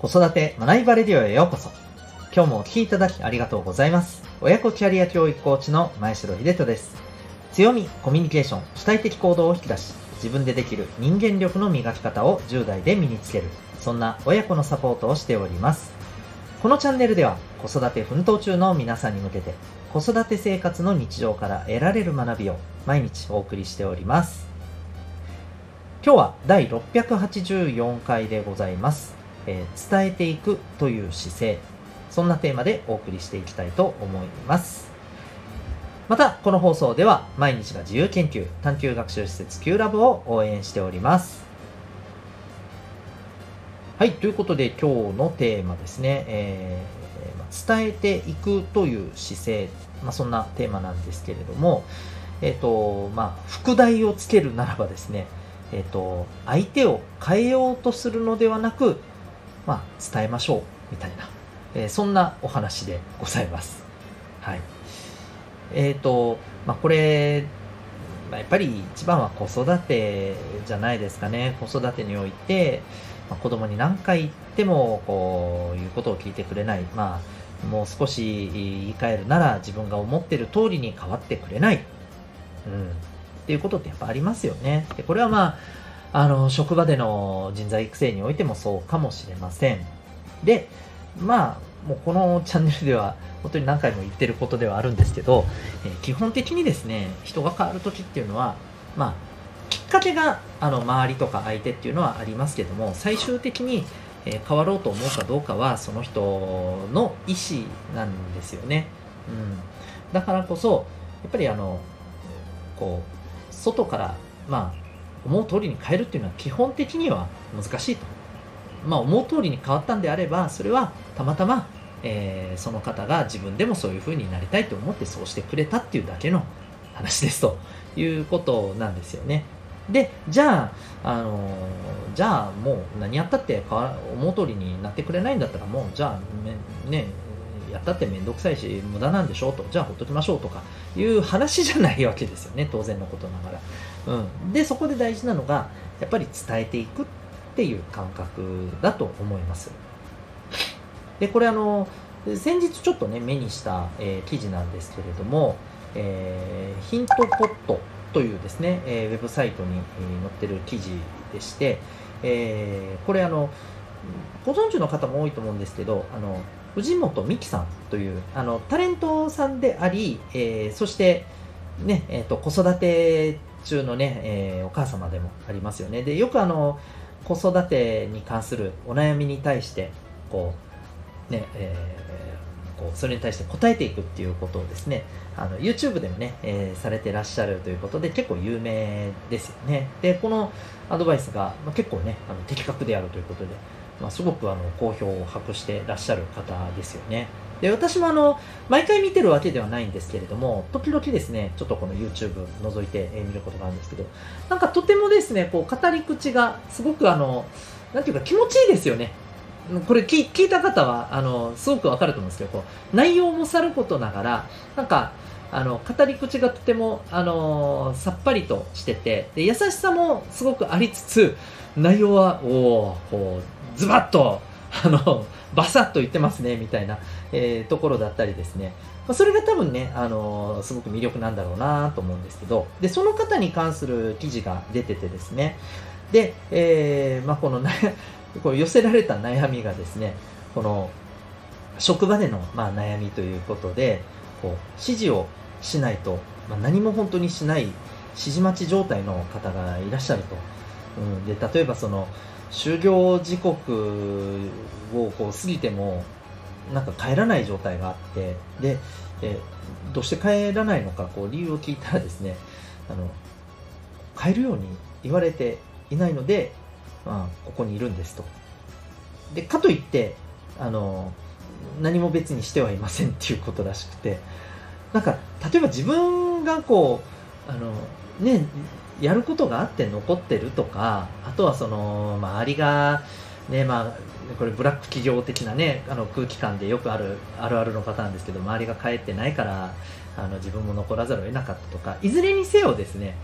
子育て学びバレディオへようこそ。今日もお聴きいただきありがとうございます。親子キャリア教育コーチの前城秀人です。強み、コミュニケーション、主体的行動を引き出し、自分でできる人間力の磨き方を10代で身につける。そんな親子のサポートをしております。このチャンネルでは子育て奮闘中の皆さんに向けて子育て生活の日常から得られる学びを毎日お送りしております。今日は第684回でございます。えー、伝えていくという姿勢。そんなテーマでお送りしていきたいと思います。また、この放送では毎日が自由研究、探究学習施設 Q ラボを応援しております。はい、ということで今日のテーマですね、えー、伝えていくという姿勢、まあ、そんなテーマなんですけれども、えっ、ー、と、まあ、副題をつけるならばですね、えっ、ー、と、相手を変えようとするのではなく、まあ、伝えましょうみたいな、えー、そんなお話でございます。はい。えっ、ー、と、まあ、これ、まあ、やっぱり一番は子育てじゃないですかね。子育てにおいて、まあ、子供に何回言っても、こういうことを聞いてくれない。まあ、もう少し言い換えるなら自分が思ってる通りに変わってくれない。うん。っていうことってやっぱありますよね。で、これはまあ、あの、職場での人材育成においてもそうかもしれません。で、まあ、もうこのチャンネルでは本当に何回も言ってることではあるんですけど、えー、基本的にですね、人が変わる時っていうのは、まあ、きっかけがあの周りとか相手っていうのはありますけども、最終的に、えー、変わろうと思うかどうかはその人の意思なんですよね。うん。だからこそ、やっぱりあの、こう、外から、まあ、思う通りに変えるっていうのは基本的には難しいと。まあ、思う通りに変わったんであれば、それはたまたま、えー、その方が自分でもそういう風になりたいと思ってそうしてくれたっていうだけの話ですということなんですよね。で、じゃあ、あの、じゃあもう何やったって思う通りになってくれないんだったらもう、じゃあね、やったってめんどくさいし、無駄なんでしょうと、じゃあほっときましょうとかいう話じゃないわけですよね、当然のことながら。うん、でそこで大事なのがやっぱり伝えていくっていう感覚だと思います。でこれあの先日ちょっとね目にした、えー、記事なんですけれども、えー、ヒントポットというですね、えー、ウェブサイトに、え載ってる記事でして、えー、これあのご存知の方も多いと思うんですけどあの藤本美貴さんというあのタレントさんであり、えー、そしてね、えーと子育て中のね、えー、お母様でもありますよね。で、よくあの、子育てに関するお悩みに対して、こう、ね、えー、こうそれに対して答えていくっていうことをですね、あの YouTube でもね、えー、されてらっしゃるということで結構有名ですよね。で、このアドバイスが、まあ、結構ね、あの的確であるということで、まあ、すごくあの好評を博してらっしゃる方ですよね。で、私もあの、毎回見てるわけではないんですけれども、時々ですね、ちょっとこの YouTube 覗いて見ることがあるんですけど、なんかとてもですね、こう、語り口がすごくあの、なんていうか気持ちいいですよね。これ聞聞いた方は、あの、すごくわかると思うんですけど、こう内容もさることながら、なんか、あの、語り口がとても、あのさっぱりとしてて、で、優しさもすごくありつつ、内容は、おこう、ズバッと、あの、バサッと言ってますね、みたいな、えー、ところだったりですね。まあ、それが多分ね、あのー、すごく魅力なんだろうなと思うんですけど、で、その方に関する記事が出ててですね、で、えー、まあ、この こ寄せられた悩みがですね、この、職場での、まあ、悩みということで、こう、指示をしないと、まあ、何も本当にしない、指示待ち状態の方がいらっしゃると。うん、で、例えばその、就業時刻をこう過ぎてもなんか帰らない状態があってで、えどうして帰らないのかこう理由を聞いたらですね あの帰るように言われていないので、まあ、ここにいるんですと。でかといってあの何も別にしてはいませんっていうことらしくてなんか例えば自分がこうあのねやることがあって残ってるとか、あとはその、周りが、ね、まあ、これブラック企業的なね、あの空気感でよくある、あるあるの方なんですけど、周りが帰ってないから、あの自分も残らざるを得なかったとか、いずれにせよですね、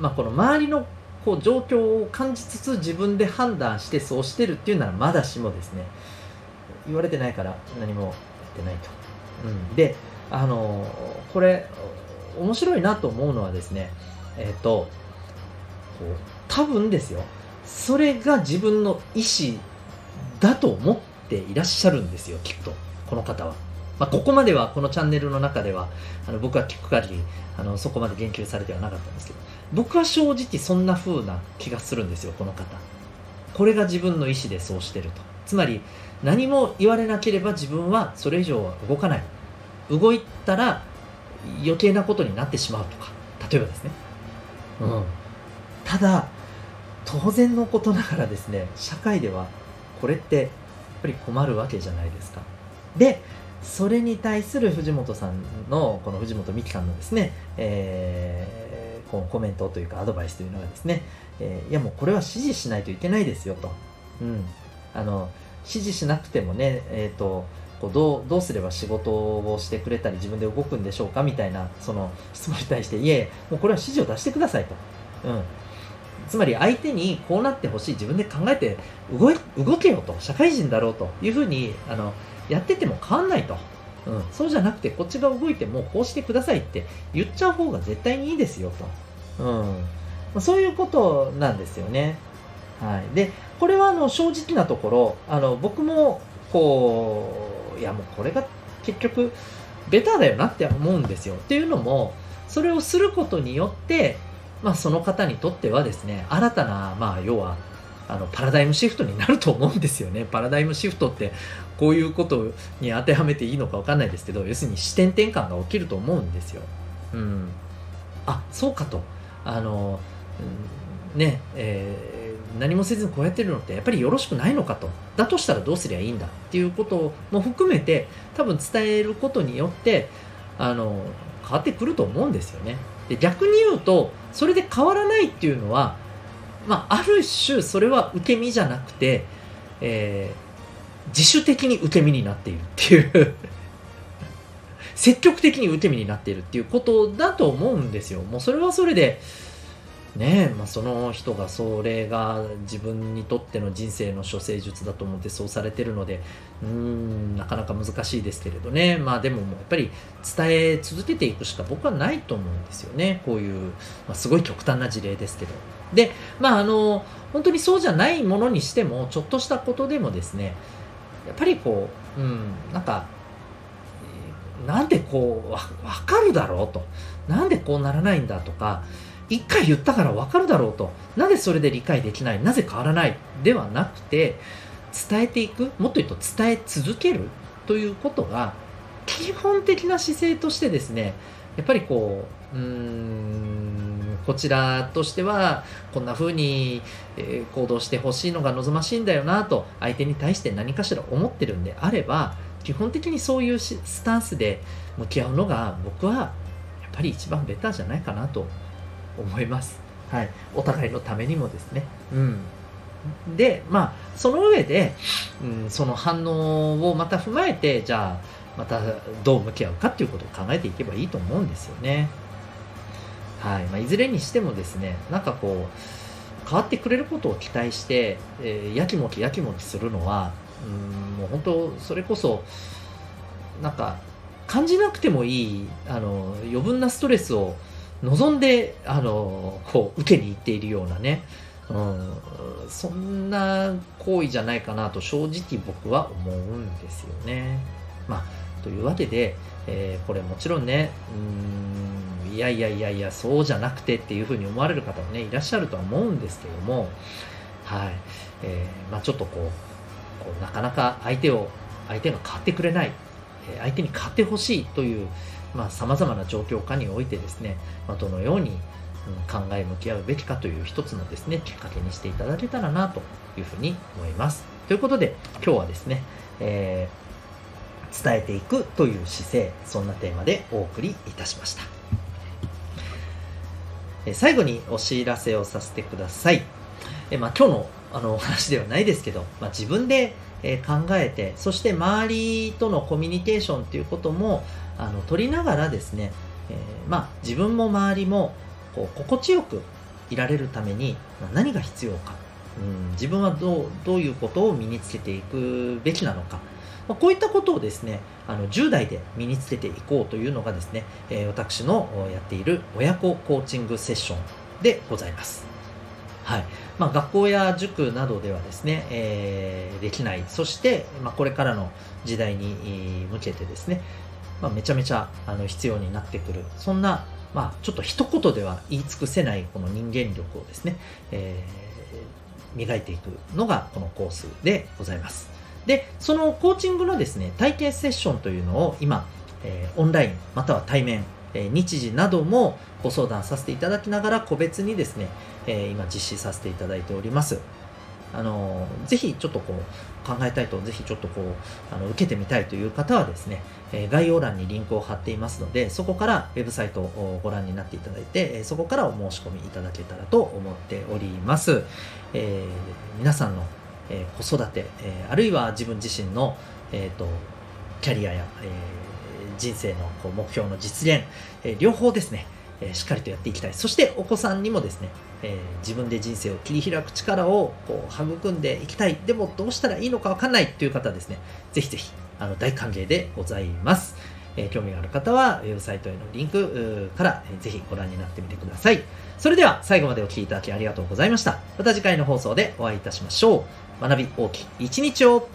まあ、この周りのこう状況を感じつつ自分で判断してそうしてるっていうならまだしもですね言われてないから何もやってないと、うん、であのこれ面白いなと思うのはですねえっ、ー、と多分ですよ。それが自分の意思だと思っていらっしゃるんですよきっと。この方は、まあ、ここまではこのチャンネルの中ではあの僕は聞く限りあのそこまで言及されてはなかったんですけど。僕は正直そんな風な気がするんですよこの方。これが自分の意思でそうしてると。つまり何も言われなければ自分はそれ以上は動かない。動いたら余計なことになってしまうとか。例えばですね。うんただ当然のことながらですね社会ではこれってやっぱり困るわけじゃないですかでそれに対する藤本さんのこの藤本美貴さんのですね、えーこのコメントというかアドバイスというのがですね、えー、いやもうこれは指示しないといけないですよと。うん。あの、指示しなくてもね、えっ、ー、と、こうどうどうすれば仕事をしてくれたり自分で動くんでしょうかみたいなその質問に対していえもうこれは指示を出してくださいと、うん、つまり相手にこうなってほしい自分で考えて動動けよと。社会人だろうというふうにあのやってても変わんないと、うん、そうじゃなくてこっちが動いてもこうしてくださいって言っちゃう方が絶対にいいですよと、うん。ま、そういうことなんですよね。はい、でこれはあの正直なところあの僕もこういやもうこれが結局ベターだよなって思うんですよ。っていうのもそれをすることによって、まあ、その方にとってはですね新たな、まあ、要はあのパラダイムシフトになると思うんですよね。パラダイムシフトってこういうことに当てはめていいのか分かんないですけど要するに視点転換が起きると思うんですよ。うん、あそうかとあの、ねえー、何もせずにこうやってるのってやっぱりよろしくないのかとだとしたらどうすりゃいいんだっていうことも含めて多分伝えることによってあの変わってくると思うんですよね。で逆に言うとそれで変わらないっていうのはまあ、ある種それは受け身じゃなくて、えー、自主的に受け身になっているっていう 積極的に受け身になっているっていうことだと思うんですよ。もうそれはそれで、ねまあ、その人がそれが自分にとっての人生の処世術だと思ってそうされてるのでうんなかなか難しいですけれどね。まあでももうやっぱり伝え続けていくしか僕はないと思うんですよね。こういう、まあ、すごい極端な事例ですけど。でまああの本当にそうじゃないものにしてもちょっとしたことでもですねやっぱりこううんなんかなんでこうわかるだろうと。なんでこうならないんだとか一回言ったからわかるだろうと。なぜそれで理解できない？なぜ変わらない？ではなくて、伝えていく、もっと言うと伝え続ける？ということが、基本的な姿勢としてですね、やっぱりこう、うーん、こちらとしては、こんな風に、行動してほしいのが望ましいんだよなと、相手に対して何かしら思ってるんであれば、基本的にそういうスタンスで向き合うのが、僕はやっぱり一番ベターじゃないかなと思います。はい、お互いのためにもですね。うん、で、まあ、その上で、うん、その反応をまた踏まえて、じゃあ、またどう向き合うかっていうことを考えていけばいいと思うんですよね。はいまあ、いずれにしてもですね、なんかこう、変わってくれることを期待して、えー、やきもきやきもきするのは、うん、もう本当、それこそ、なんか、感じなくてもいい、あの、余分なストレスを望んで、あの、こう、受けに行っているようなね、うん、そんな行為じゃないかなと正直僕は思うんですよね。まあ、というわけで、えー、これもちろんね、うん、いやいやいやいや、そうじゃなくてっていうふうに思われる方もね、いらっしゃるとは思うんですけども、はい、えー、まあちょっとこう、こうなかなか相手を、相手が変わってくれない、え相手に変わってほしいという、さまざ、まな状況下においてですね、まあ、どのように考え向き合うべきかという一つのですね、きっかけにしていただけたらなというふうに思います。ということで、今日はですね、えー、伝えていくという姿勢、そんなテーマでお送りいたしました。最後にお知らせをさせてください。えまあ、今日のあの話ではないですけど、まあ、自分でえ考えてそして周りとのコミュニケーションということもあの取りながらですね、えー、まあ、自分も周りもこう心地よくいられるためにま何が必要か、うん、自分はどうどういうことを身につけていくべきなのか、ま、こういったことをですねあの10代で身につけていこうというのがですね、え、私のやっている親子コーチングセッションでございます。はい。まあ、学校や塾などではですね、えー、できない、そして、まあ、これからの時代に向けてですね、まあ、めちゃめちゃあの必要になってくる、そんな、まあ、ちょっと一言では言い尽くせないこの人間力をですね、えー、磨いていくのがこのコースでございます。で、そのコーチングのですね、体験セッションというのを今、えー、オンラインまたは対面え日時などもご相談させていただきながら個別にですね、え今実施させていただいております。あのぜひちょっとこう考えたいと、ぜひちょっとこう、あの受けてみたいという方はですね、え概要欄にリンクを貼っていますので、そこからウェブサイトをご覧になっていただいて、そこからお申し込みいただけたらと思っております。えー、皆さんの、え子育て、えあるいは自分自身の、えーと、とキャリアや、えー人生のこう目標の実現、え両方ですね、えしっかりとやっていきたい。そしてお子さんにもですね、えー、自分で人生を切り開く力をこう育んでいきたい。でもどうしたらいいのかわかんないという方はですね、ぜひぜひあの大歓迎でございます。えー、興味がある方はウェブサイトへのリンクから、えー、ぜひご覧になってみてください。それでは最後までお聴きいただきありがとうございました。また次回の放送でお会いいたしましょう。学び大きい一日を